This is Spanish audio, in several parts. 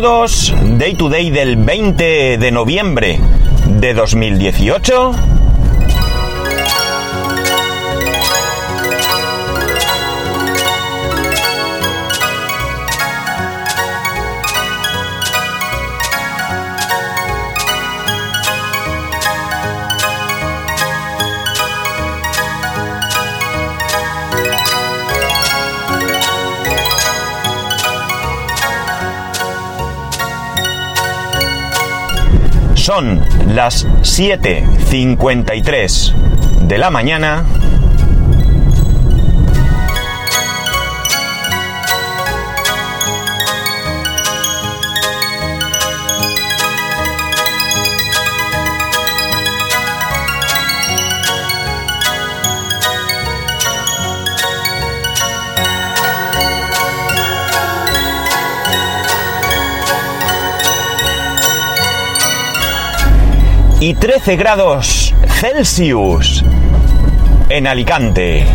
Todos, Day to Day del 20 de noviembre de 2018. Las 7.53 de la mañana. Y 13 grados Celsius en Alicante.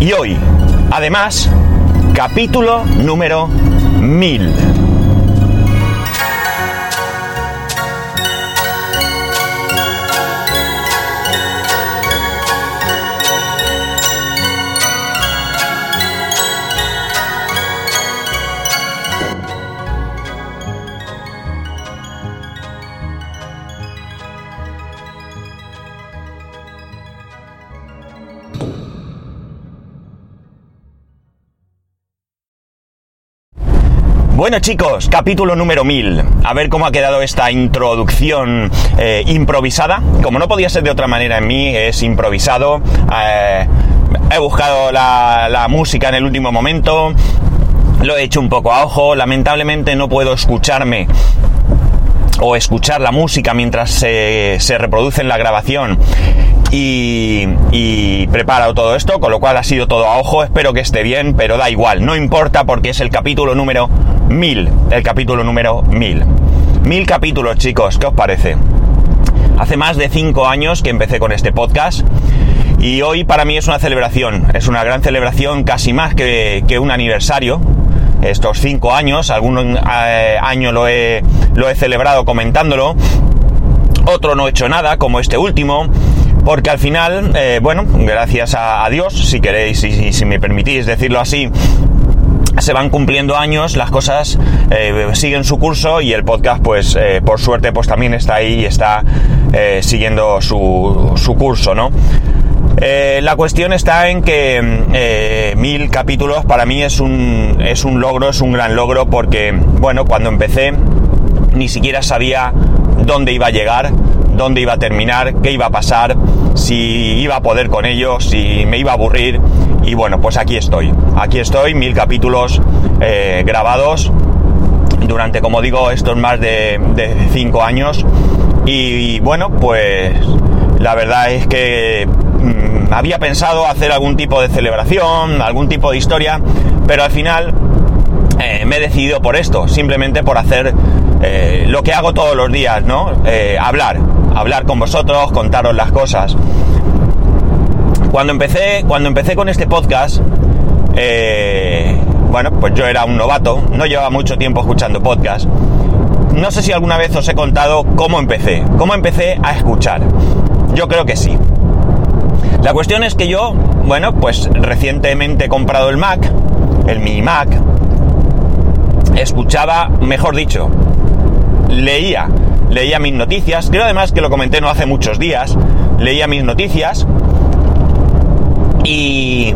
Y hoy, además, capítulo número 1000. Bueno chicos, capítulo número 1000. A ver cómo ha quedado esta introducción eh, improvisada. Como no podía ser de otra manera en mí, es improvisado. Eh, he buscado la, música en el último momento. Lo he hecho un poco a ojo. Lamentablemente no puedo escucharme o escuchar la música mientras se reproduce en la grabación y, y, preparo todo esto, con lo cual ha sido todo a ojo, espero que esté bien, pero da igual, no importa porque es el capítulo número 1000, el capítulo número 1000. Mil capítulos chicos, ¿qué os parece? Hace más de 5 años que empecé con este podcast y hoy para mí es una celebración, es una gran celebración, casi más que, que un aniversario, estos cinco años, algún eh, año lo he, lo he celebrado comentándolo, otro no he hecho nada, como este último, porque al final, eh, bueno, gracias a, Dios, si queréis y si, me permitís decirlo así, se van cumpliendo años, las cosas eh, siguen su curso y el podcast, pues eh, por suerte, pues también está ahí y está siguiendo su, su, curso, ¿no? la cuestión está en que mil capítulos para mí es un, es un logro, es un gran logro porque, bueno, cuando empecé ni siquiera sabía dónde iba a llegar, dónde iba a terminar, qué iba a pasar, si iba a poder con ello, si me iba a aburrir. Y bueno, pues aquí estoy. Aquí estoy, mil capítulos eh, grabados durante, como digo, estos más de, cinco años. Y, bueno, pues la verdad es que mmm, había pensado hacer algún tipo de celebración, algún tipo de historia, pero al final eh, me he decidido por esto, simplemente por hacer eh, lo que hago todos los días, ¿no? Hablar, hablar con vosotros, contaros las cosas. Cuando empecé, cuando empecé con este podcast, bueno, pues yo era un novato, no llevaba mucho tiempo escuchando podcast. No sé si alguna vez os he contado cómo empecé, cómo empecé a escuchar. Yo creo que sí. La cuestión es que yo, bueno, pues recientemente he comprado el Mac, el mini Mac, escuchaba, mejor dicho, leía, leía mis noticias, creo además que lo comenté no hace muchos días, leía mis noticias y,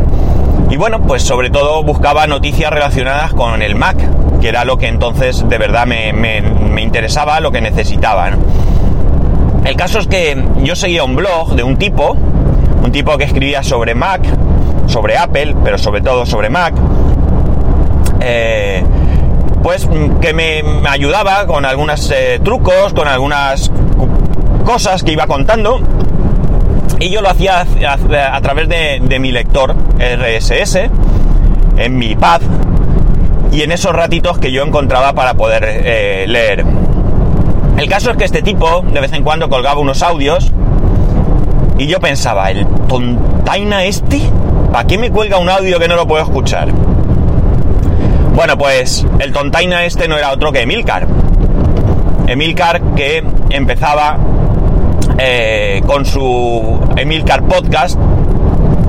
y bueno, pues sobre todo buscaba noticias relacionadas con el Mac, que era lo que entonces de verdad me, me, interesaba, lo que necesitaba. El caso es que yo seguía un blog de un tipo, un tipo que escribía sobre Mac, sobre Apple, pero sobre todo sobre Mac. Eh, pues que me, ayudaba con algunos eh, trucos, con algunas cosas que iba contando. Y yo lo hacía a, través de, mi lector RSS, en mi pad, y en esos ratitos que yo encontraba para poder eh, leer. El caso es que este tipo de vez en cuando colgaba unos audios y yo pensaba, el tontaina este, ¿para qué me cuelga un audio que no lo puedo escuchar? Bueno, pues el tontaina este no era otro que Emilcar. Emilcar que empezaba eh, con su Emilcar Podcast.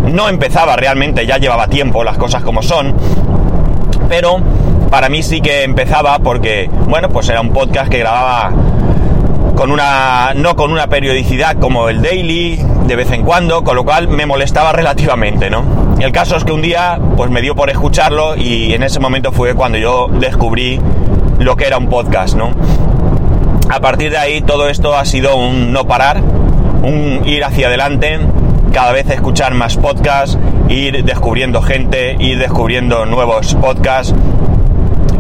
No empezaba realmente, ya llevaba tiempo, las cosas como son. Pero para mí sí que empezaba porque, bueno, pues era un podcast que grababa con una no con una periodicidad como el daily de vez en cuando, con lo cual me molestaba relativamente, ¿no? El caso es que un día pues me dio por escucharlo y en ese momento fue cuando yo descubrí lo que era un podcast, ¿no? A partir de ahí todo esto ha sido un no parar, un ir hacia adelante, cada vez escuchar más podcasts, ir descubriendo gente, ir descubriendo nuevos podcasts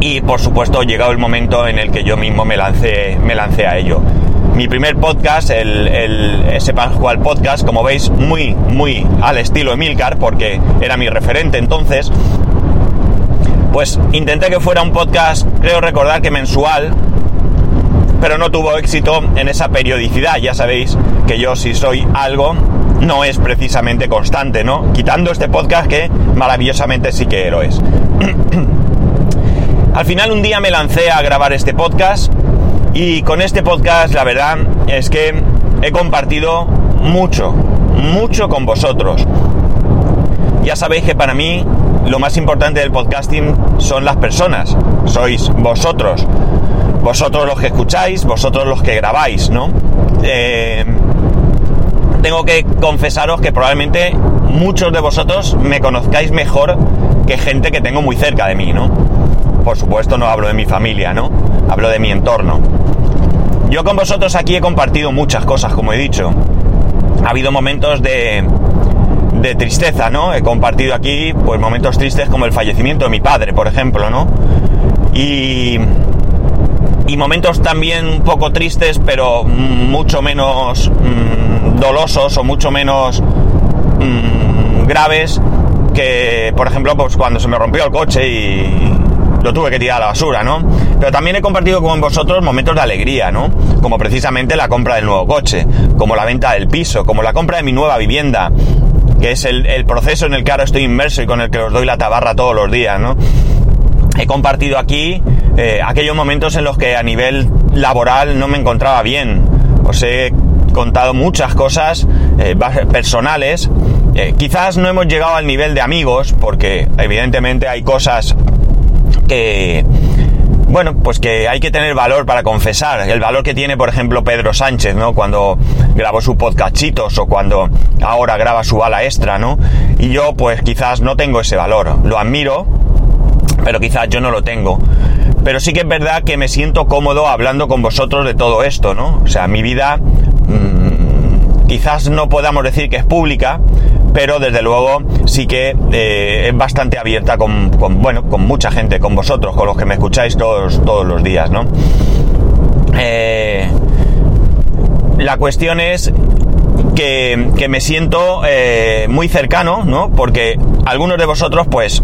y por supuesto llegado el momento en el que yo mismo me lancé, me lancé a ello. Mi primer podcast, el, el ese Podcast, como veis, muy, muy al estilo Emilcar, porque era mi referente entonces, pues intenté que fuera un podcast, creo recordar que mensual, pero no tuvo éxito en esa periodicidad. Ya sabéis que yo si soy algo, no es precisamente constante, ¿no? Quitando este podcast que maravillosamente sí que lo es. Al final un día me lancé a grabar este podcast y con este podcast la verdad es que he compartido mucho, mucho con vosotros. Ya sabéis que para mí lo más importante del podcasting son las personas, sois vosotros, vosotros los que escucháis, vosotros los que grabáis, ¿no? Eh, tengo que confesaros que probablemente muchos de vosotros me conozcáis mejor que gente que tengo muy cerca de mí, ¿no? Por supuesto no hablo de mi familia, ¿no? Hablo de mi entorno. Yo con vosotros aquí he compartido muchas cosas, como he dicho. Ha habido momentos de, de tristeza, ¿no? He compartido aquí pues momentos tristes como el fallecimiento de mi padre, por ejemplo, ¿no? Y, y momentos también un poco tristes, pero mucho menos mm, dolosos o mucho menos mm, graves que, por ejemplo, pues cuando se me rompió el coche y, lo tuve que tirar a la basura, ¿no? Pero también he compartido con vosotros momentos de alegría, ¿no? Como precisamente la compra del nuevo coche, como la venta del piso, como la compra de mi nueva vivienda, que es el, proceso en el que ahora estoy inmerso y con el que os doy la tabarra todos los días, ¿no? He compartido aquí eh, aquellos momentos en los que a nivel laboral no me encontraba bien. Os he contado muchas cosas eh, personales. Eh, quizás no hemos llegado al nivel de amigos, porque evidentemente hay cosas que, bueno, pues que hay que tener valor para confesar. El valor que tiene, por ejemplo, Pedro Sánchez, ¿no? Cuando grabó su podcastitos o cuando ahora graba su bala extra, ¿no? Y yo, pues quizás no tengo ese valor. Lo admiro, pero quizás yo no lo tengo. Pero sí que es verdad que me siento cómodo hablando con vosotros de todo esto, ¿no? O sea, mi vida mm, quizás no podamos decir que es pública, pero desde luego sí que eh, es bastante abierta con, bueno, con mucha gente, con vosotros, con los que me escucháis todos, todos los días, ¿no? Eh, la cuestión es que, que me siento eh, muy cercano, ¿no? Porque algunos de vosotros, pues,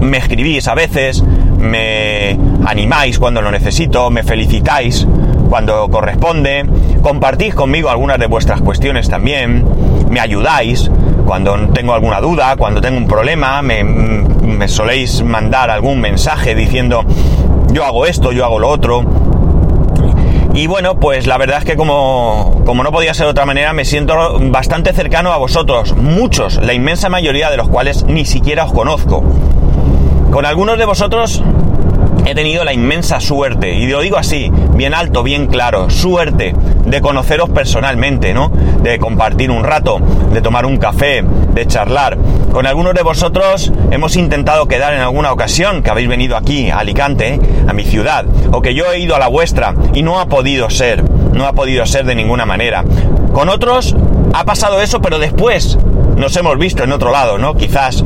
me escribís a veces, me animáis cuando lo necesito, me felicitáis cuando corresponde, compartís conmigo algunas de vuestras cuestiones también, me ayudáis cuando tengo alguna duda, cuando tengo un problema, me, soléis mandar algún mensaje diciendo yo hago esto, yo hago lo otro. Y bueno, pues la verdad es que como, como no podía ser de otra manera, me siento bastante cercano a vosotros, muchos, la inmensa mayoría de los cuales ni siquiera os conozco. Con algunos de vosotros he tenido la inmensa suerte, y lo digo así, bien alto, bien claro, suerte de conoceros personalmente, ¿no? De compartir un rato, de tomar un café, de charlar. Con algunos de vosotros hemos intentado quedar en alguna ocasión que habéis venido aquí, a Alicante, a mi ciudad, o que yo he ido a la vuestra y no ha podido ser, no ha podido ser de ninguna manera. Con otros ha pasado eso, pero después nos hemos visto en otro lado, ¿no? Quizás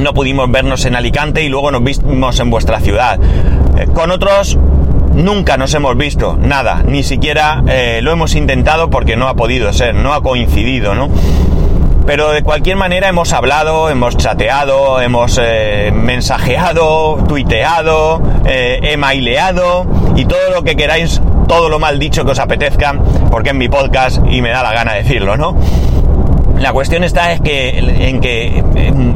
no pudimos vernos en Alicante y luego nos vimos en vuestra ciudad. Eh, con otros nunca nos hemos visto, nada, ni siquiera eh, lo hemos intentado porque no ha podido ser, no ha coincidido, ¿no? Pero de cualquier manera hemos hablado, hemos chateado, hemos eh, mensajeado, tuiteado, emaileado y todo lo que queráis, todo lo mal dicho que os apetezca, porque es mi podcast y me da la gana decirlo, ¿no? La cuestión está es que, en que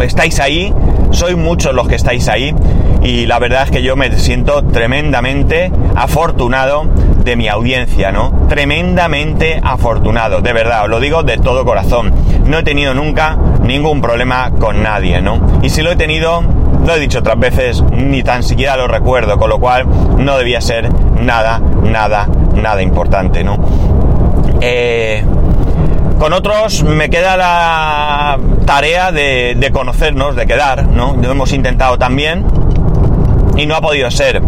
estáis ahí, sois muchos los que estáis ahí y la verdad es que yo me siento tremendamente afortunado de mi audiencia, ¿no? Tremendamente afortunado, de verdad, os lo digo de todo corazón. No he tenido nunca ningún problema con nadie, ¿no? Y si lo he tenido, lo he dicho otras veces, ni tan siquiera lo recuerdo, con lo cual no debía ser nada, nada, nada importante, ¿no? Eh, con otros me queda la tarea de, conocernos, de quedar, ¿no? Lo hemos intentado también y no ha podido ser.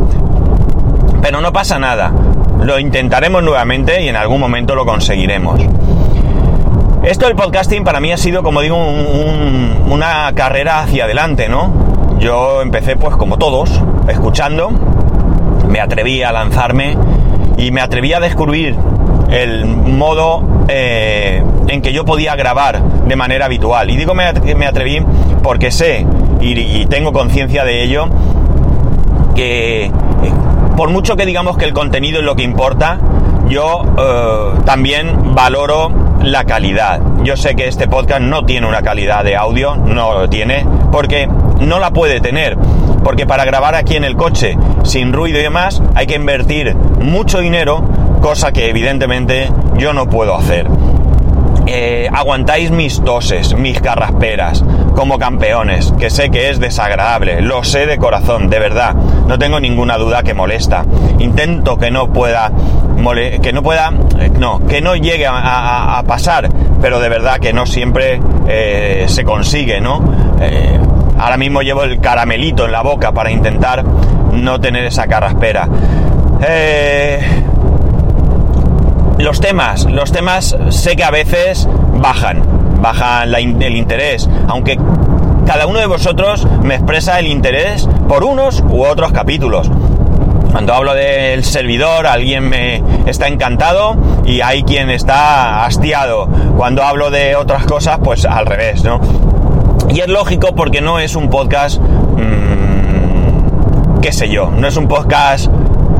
Pero no pasa nada. Lo intentaremos nuevamente y en algún momento lo conseguiremos. Esto del podcasting para mí ha sido, como digo, una carrera hacia adelante, ¿no? Yo empecé pues como todos, escuchando, me atreví a lanzarme y me atreví a descubrir el modo eh, en que yo podía grabar de manera habitual. Y digo me, atreví porque sé y, tengo conciencia de ello que eh, por mucho que digamos que el contenido es lo que importa, yo eh, también valoro la calidad. Yo sé que este podcast no tiene una calidad de audio, no lo tiene, porque no la puede tener. Porque para grabar aquí en el coche, sin ruido y demás, hay que invertir mucho dinero cosa que evidentemente yo no puedo hacer. Eh, aguantáis mis toses, mis carrasperas, como campeones, que sé que es desagradable, lo sé de corazón, de verdad, no tengo ninguna duda que molesta. Intento que no pueda, que no pueda, eh, no, que no llegue a, pasar, pero de verdad que no siempre eh, se consigue, ¿no? ahora mismo llevo el caramelito en la boca para intentar no tener esa carraspera. Eh, los temas, los temas sé que a veces bajan, bajan el interés, aunque cada uno de vosotros me expresa el interés por unos u otros capítulos. Cuando hablo del servidor, alguien me está encantado y hay quien está hastiado. Cuando hablo de otras cosas, pues al revés, ¿no? Y es lógico porque no es un podcast, mmm, qué sé yo, no es un podcast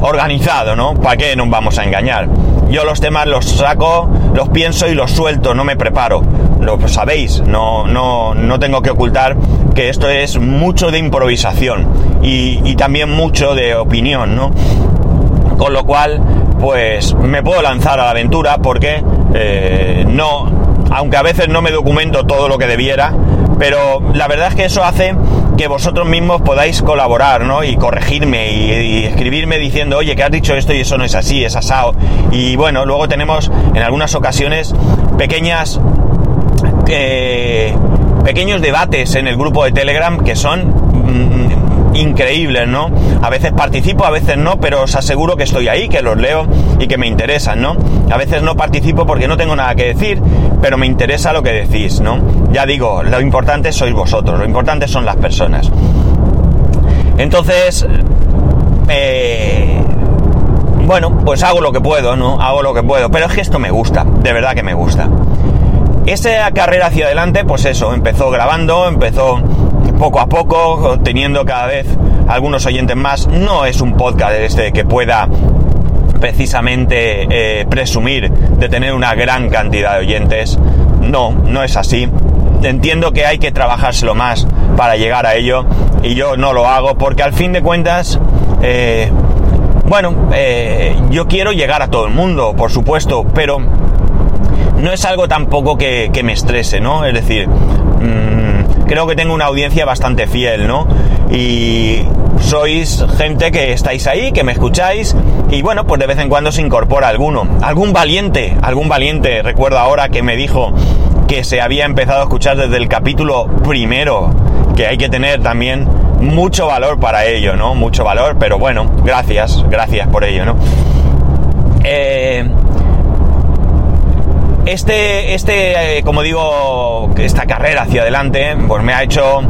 organizado, ¿no? ¿Para qué nos vamos a engañar? Yo los temas los saco, los pienso y los suelto, no me preparo. Lo sabéis, no, no, no tengo que ocultar que esto es mucho de improvisación y, también mucho de opinión, ¿no? Con lo cual, pues me puedo lanzar a la aventura porque eh, no, aunque a veces no me documento todo lo que debiera, pero la verdad es que eso hace que vosotros mismos podáis colaborar, ¿no? Y corregirme y, escribirme diciendo, oye, que has dicho esto y eso no es así, es asado. Y bueno, luego tenemos en algunas ocasiones pequeñas... Eh, pequeños debates en el grupo de Telegram que son mm, increíbles, ¿no? A veces participo, a veces no, pero os aseguro que estoy ahí, que los leo y que me interesan, ¿no? A veces no participo porque no tengo nada que decir, pero me interesa lo que decís, ¿no? Ya digo, lo importante sois vosotros, lo importante son las personas. Entonces, eh, bueno, pues hago lo que puedo, ¿no? Hago lo que puedo, pero es que esto me gusta, de verdad que me gusta. Esa carrera hacia adelante, pues eso, empezó grabando, empezó poco a poco, teniendo cada vez algunos oyentes más. No es un podcast este que pueda precisamente eh, presumir de tener una gran cantidad de oyentes. No, no es así. Entiendo que hay que trabajárselo más para llegar a ello y yo no lo hago porque al fin de cuentas, eh, bueno, eh, yo quiero llegar a todo el mundo, por supuesto, pero no es algo tampoco que, me estrese, ¿no? Es decir, mm, creo que tengo una audiencia bastante fiel, ¿no? Y sois gente que estáis ahí, que me escucháis y bueno, pues de vez en cuando se incorpora alguno. Algún valiente, algún valiente, recuerdo ahora que me dijo que se había empezado a escuchar desde el capítulo primero, que hay que tener también mucho valor para ello, ¿no? Mucho valor, pero bueno, gracias, gracias por ello, ¿no? Eh, este, este, eh, como digo, esta carrera hacia adelante, pues me ha hecho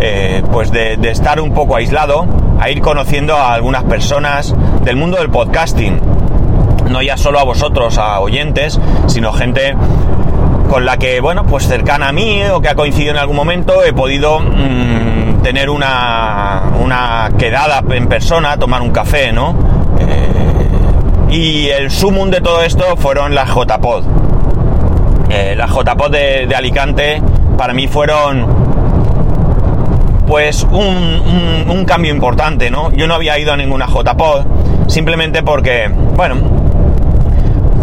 eh, pues de, estar un poco aislado a ir conociendo a algunas personas del mundo del podcasting. No ya solo a vosotros, a oyentes, sino gente con la que, bueno, pues cercana a mí o que ha coincidido en algún momento, he podido mmm, tener una, una, quedada en persona, tomar un café, ¿no? Eh, y el sumum de todo esto fueron las JPod. Eh, las JPod de, Alicante para mí fueron pues un, un, cambio importante, ¿no? Yo no había ido a ninguna JPod simplemente porque, bueno,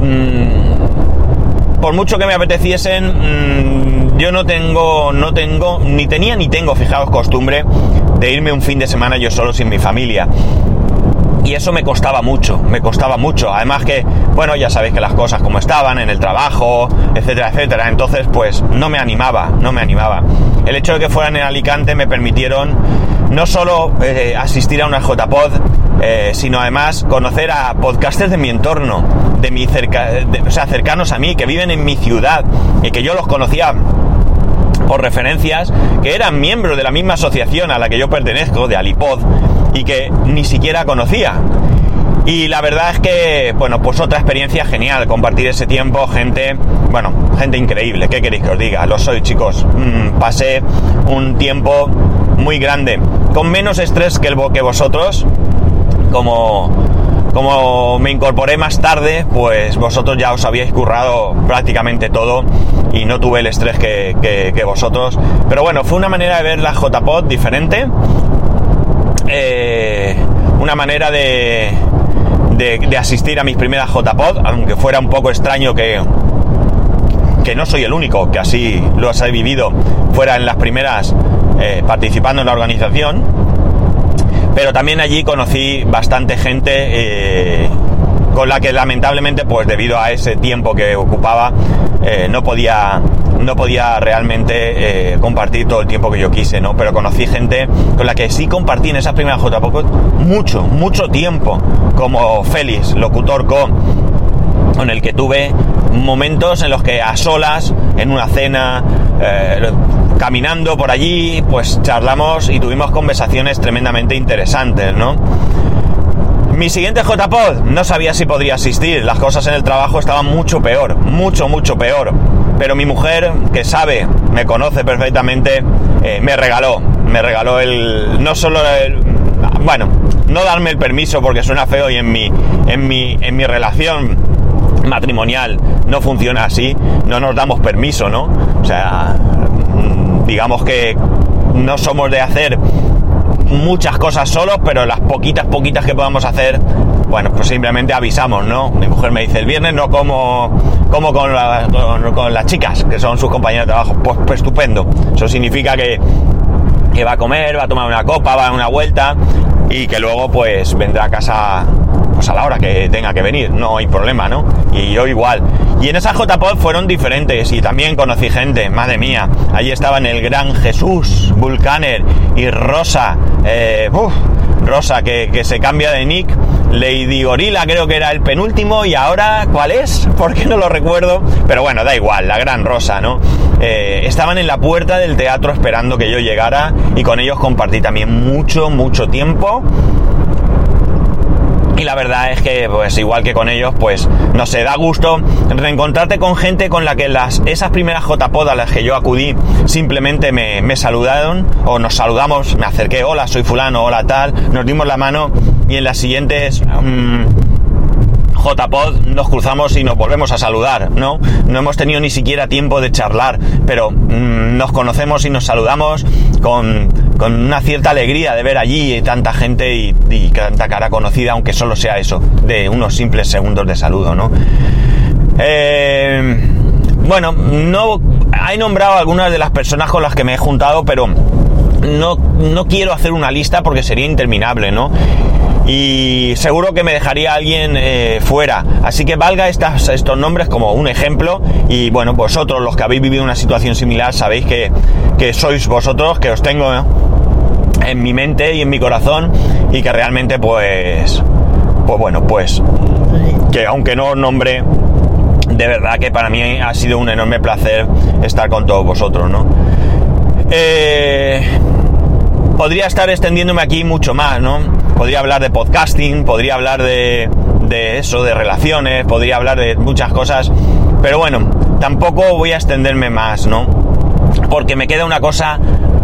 mmm, por mucho que me apeteciesen, mmm, yo no tengo, no tengo, ni tenía ni tengo, fijaos, costumbre de irme un fin de semana yo solo sin mi familia. Y eso me costaba mucho, me costaba mucho. Además que, bueno, ya sabéis que las cosas como estaban, en el trabajo, etcétera, etcétera. Entonces, pues no me animaba, no me animaba. El hecho de que fueran en Alicante me permitieron no solo eh, asistir a una JPod, eh, sino además conocer a podcasters de mi entorno, de mi cerca, o sea, cercanos a mí, que viven en mi ciudad y que yo los conocía por referencias, que eran miembros de la misma asociación a la que yo pertenezco, de Alipod, y que ni siquiera conocía. Y la verdad es que, bueno, pues otra experiencia genial, compartir ese tiempo, gente, bueno, gente increíble, ¿qué queréis que os diga? Lo soy, chicos. Mm, pasé un tiempo muy grande, con menos estrés que, el, que vosotros, como, como me incorporé más tarde, pues vosotros ya os habíais currado prácticamente todo y no tuve el estrés que, que, vosotros. Pero bueno, fue una manera de ver la JPod diferente. Eh, una manera de, de, asistir a mis primeras JPod, aunque fuera un poco extraño que, que no soy el único que así los he vivido fuera en las primeras eh, participando en la organización pero también allí conocí bastante gente eh, con la que lamentablemente pues debido a ese tiempo que ocupaba eh, no podía no podía realmente eh, compartir todo el tiempo que yo quise, ¿no? Pero conocí gente con la que sí compartí en esas primeras JPOC mucho, mucho tiempo, como Félix, locutor co, con el que tuve momentos en los que a solas, en una cena, eh, caminando por allí, pues charlamos y tuvimos conversaciones tremendamente interesantes, ¿no? Mi siguiente JPod no sabía si podría asistir, las cosas en el trabajo estaban mucho peor, mucho, mucho peor. Pero mi mujer, que sabe, me conoce perfectamente, eh, me regaló, me regaló el, no solo el, bueno, no darme el permiso porque suena feo y en mi, en mi, en mi relación matrimonial no funciona así, no nos damos permiso, ¿no? O sea, digamos que no somos de hacer muchas cosas solos, pero las poquitas, poquitas que podamos hacer, bueno, pues simplemente avisamos, ¿no? Mi mujer me dice, el viernes no como, como con, con las chicas, que son sus compañeras de trabajo. Pues, pues estupendo. Eso significa que, que va a comer, va a tomar una copa, va a dar una vuelta y que luego pues vendrá a casa pues a la hora que tenga que venir, no hay problema, ¿no? Y yo igual. Y en esa JPod fueron diferentes y también conocí gente, madre mía. Allí estaban el gran Jesús, Vulcaner y Rosa, eh, Rosa que, que, se cambia de nick, Lady Gorila creo que era el penúltimo y ahora, ¿cuál es? Porque no lo recuerdo, pero bueno, da igual, la gran Rosa, ¿no? Eh, estaban en la puerta del teatro esperando que yo llegara y con ellos compartí también mucho, mucho tiempo y la verdad es que pues igual que con ellos pues no sé da gusto reencontrarte con gente con la que las esas primeras JPod a las que yo acudí simplemente me, me, saludaron o nos saludamos me acerqué hola soy fulano hola tal nos dimos la mano y en las siguientes mmm, JPod nos cruzamos y nos volvemos a saludar, ¿no? No hemos tenido ni siquiera tiempo de charlar, pero mmm, nos conocemos y nos saludamos con, con, una cierta alegría de ver allí tanta gente y, tanta cara conocida, aunque solo sea eso, de unos simples segundos de saludo, ¿no? Eh, bueno, no he nombrado algunas de las personas con las que me he juntado, pero no, no quiero hacer una lista porque sería interminable, ¿no? Y seguro que me dejaría alguien eh, fuera. Así que valga estos nombres como un ejemplo y bueno, vosotros los que habéis vivido una situación similar sabéis que, que sois vosotros, que os tengo en mi mente y en mi corazón y que realmente pues, pues bueno, pues que aunque no os nombre, de verdad que para mí ha sido un enorme placer estar con todos vosotros, ¿no? Eh, podría estar extendiéndome aquí mucho más, ¿no? Podría hablar de podcasting, podría hablar de, de eso, de relaciones, podría hablar de muchas cosas, pero bueno, tampoco voy a extenderme más, ¿no? Porque me queda una cosa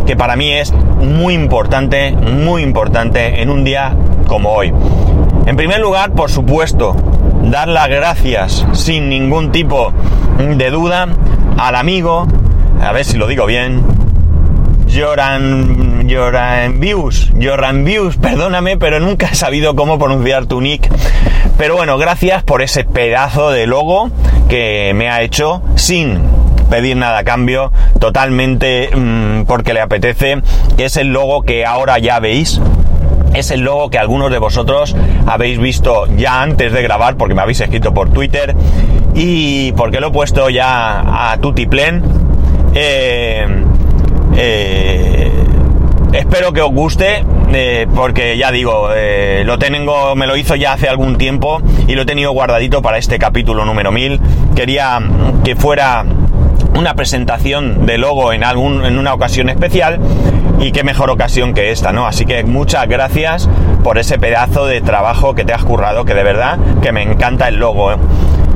que para mí es muy importante, muy importante en un día como hoy. En primer lugar, por supuesto, dar las gracias sin ningún tipo de duda al amigo, a ver si lo digo bien, Joran, Joran Views, Joran Views, perdóname, pero nunca he sabido cómo pronunciar tu nick. Pero bueno, gracias por ese pedazo de logo que me ha hecho sin pedir nada a cambio, totalmente mmm, porque le apetece. Es el logo que ahora ya veis. Es el logo que algunos de vosotros habéis visto ya antes de grabar, porque me habéis escrito por Twitter y porque lo he puesto ya a Tutiplen. Eh, espero que os guste, eh, porque ya digo, eh, lo tengo, me lo hizo ya hace algún tiempo y lo he tenido guardadito para este capítulo número 1000. Quería que fuera una presentación de logo en algún en una ocasión especial y qué mejor ocasión que esta, ¿no? Así que muchas gracias por ese pedazo de trabajo que te has currado, que de verdad que me encanta el logo. ¿eh?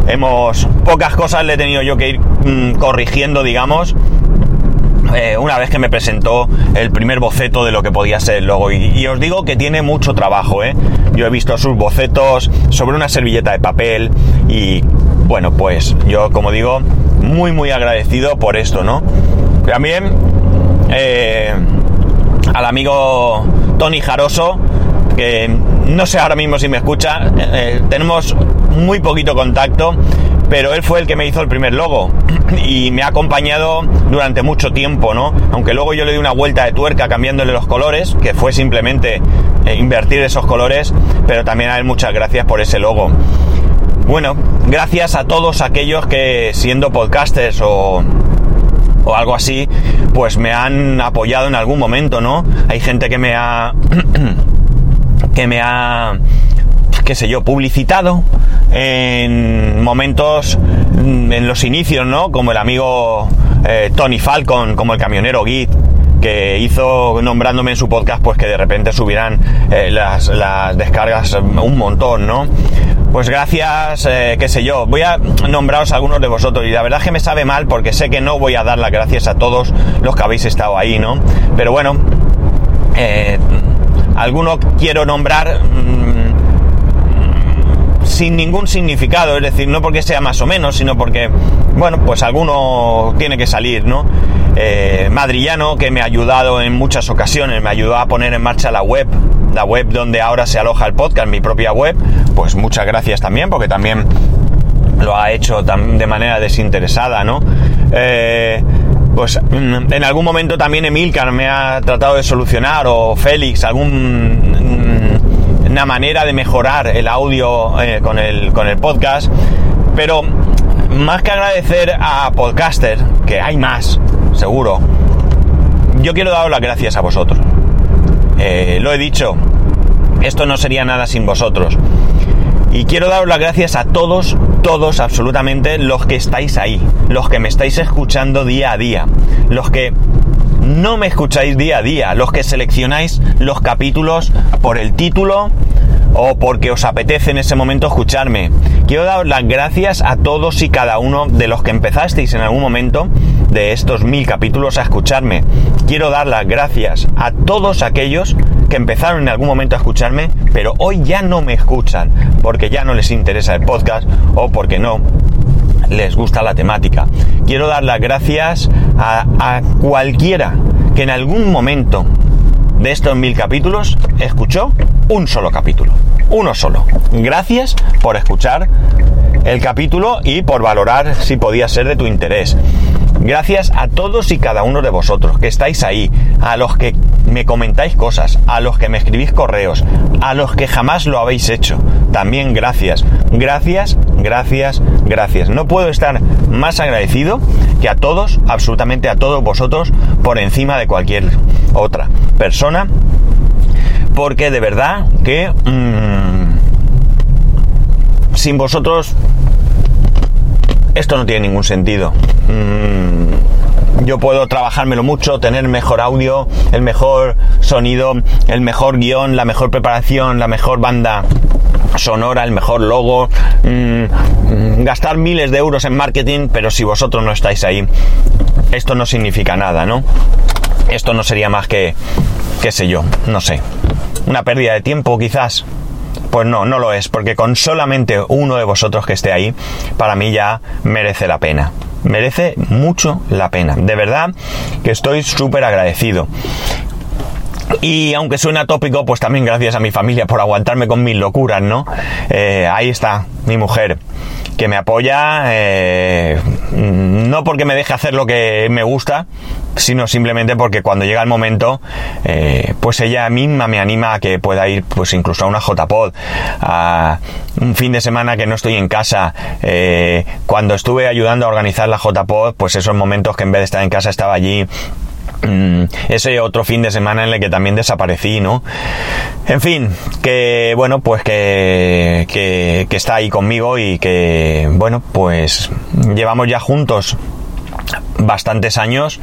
Hemos pocas cosas le he tenido yo que ir mmm, corrigiendo, digamos, eh, una vez que me presentó el primer boceto de lo que podía ser el logo. Y, os digo que tiene mucho trabajo, ¿eh? Yo he visto sus bocetos sobre una servilleta de papel y bueno, pues yo como digo, muy muy agradecido por esto, ¿no? También eh, al amigo Tony Jaroso, que no sé ahora mismo si me escucha, eh, tenemos muy poquito contacto, pero él fue el que me hizo el primer logo y me ha acompañado durante mucho tiempo, ¿no? Aunque luego yo le di una vuelta de tuerca cambiándole los colores, que fue simplemente eh, invertir esos colores, pero también a él muchas gracias por ese logo. Bueno, gracias a todos aquellos que siendo podcasters o, o algo así, pues me han apoyado en algún momento, ¿no? Hay gente que me ha que me ha qué sé yo, publicitado en momentos en los inicios, ¿no? Como el amigo eh, Tony Falcon, como el camionero Git, que hizo nombrándome en su podcast, pues que de repente subieran eh, las, las, descargas un montón, ¿no? Pues gracias, eh, qué sé yo, voy a nombraros a algunos de vosotros y la verdad es que me sabe mal porque sé que no voy a dar las gracias a todos los que habéis estado ahí, ¿no? Pero bueno, alguno quiero nombrar mmm, sin ningún significado, es decir, no porque sea más o menos, sino porque, bueno, pues alguno tiene que salir, ¿no? Eh, Madrillano, que me ha ayudado en muchas ocasiones, me ayudó a poner en marcha la web, la web donde ahora se aloja el podcast, mi propia web, pues muchas gracias también, porque también lo ha hecho de manera desinteresada, ¿no? Eh, pues en algún momento también Emilcar me ha tratado de solucionar, o Félix, algún una manera de mejorar el audio eh, con, el, con el podcast. Pero más que agradecer a Podcaster, que hay más, seguro, yo quiero daros las gracias a vosotros. Eh, lo he dicho, esto no sería nada sin vosotros. Y quiero daros las gracias a todos, todos, absolutamente, los que estáis ahí, los que me estáis escuchando día a día, los que no me escucháis día a día, los que seleccionáis los capítulos por el título o porque os apetece en ese momento escucharme. Quiero dar las gracias a todos y cada uno de los que empezasteis en algún momento de estos mil capítulos a escucharme. Quiero dar las gracias a todos aquellos que empezaron en algún momento a escucharme, pero hoy ya no me escuchan porque ya no les interesa el podcast o porque no les gusta la temática. Quiero dar las gracias a, cualquiera que en algún momento de estos mil capítulos escuchó un solo capítulo. Uno solo. Gracias por escuchar el capítulo y por valorar si podía ser de tu interés. Gracias a todos y cada uno de vosotros que estáis ahí, a los que me comentáis cosas, a los que me escribís correos, a los que jamás lo habéis hecho. También gracias. Gracias, gracias, gracias. No puedo estar más agradecido que a todos, absolutamente a todos vosotros, por encima de cualquier otra persona. Porque de verdad que mmm, sin vosotros esto no tiene ningún sentido. Mm, yo puedo trabajármelo mucho, tener mejor audio, el mejor sonido, el mejor guion, la mejor preparación, la mejor banda sonora, el mejor logo, mm, gastar miles de euros en marketing, pero si vosotros no estáis ahí, esto no significa nada, ¿no? Esto no sería más que, qué sé yo, no sé, una pérdida de tiempo quizás. Pues no, no lo es, porque con solamente uno de vosotros que esté ahí, para mí ya merece la pena. Merece mucho la pena. De verdad que estoy súper agradecido. Y aunque suena tópico, pues también gracias a mi familia por aguantarme con mis locuras, ¿no? Eh, ahí está, mi mujer, que me apoya, eh, no porque me deje hacer lo que me gusta, sino simplemente porque cuando llega el momento, eh, pues ella misma me anima a que pueda ir, pues incluso a una JPod, a un fin de semana que no estoy en casa. cuando estuve ayudando a organizar la JPod, pues esos momentos que en vez de estar en casa estaba allí ese otro fin de semana en el que también desaparecí, ¿no? En fin, que bueno, pues que, que, está ahí conmigo y que, bueno, pues llevamos ya juntos bastantes años.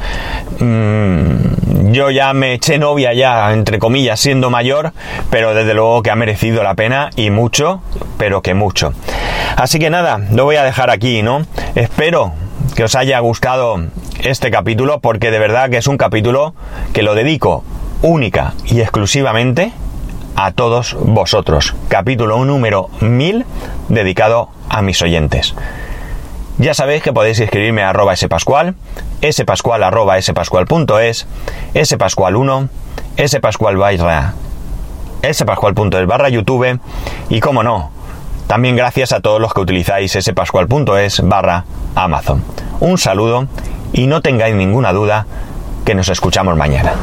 Mm, yo ya me eché novia ya, entre comillas, siendo mayor, pero desde luego que ha merecido la pena y mucho, pero que mucho. Así que nada, lo voy a dejar aquí, ¿no? Espero que os haya gustado este capítulo porque de verdad que es un capítulo que lo dedico única y exclusivamente a todos vosotros. Capítulo número 1000 dedicado a mis oyentes. Ya sabéis que podéis escribirme a arroba spascual, spascual arroba spascual.es, spascual1, spascual barra, spascual.es barra youtube y como no, también gracias a todos los que utilizáis spascual.es barra amazon. Un saludo y no tengáis ninguna duda que nos escuchamos mañana.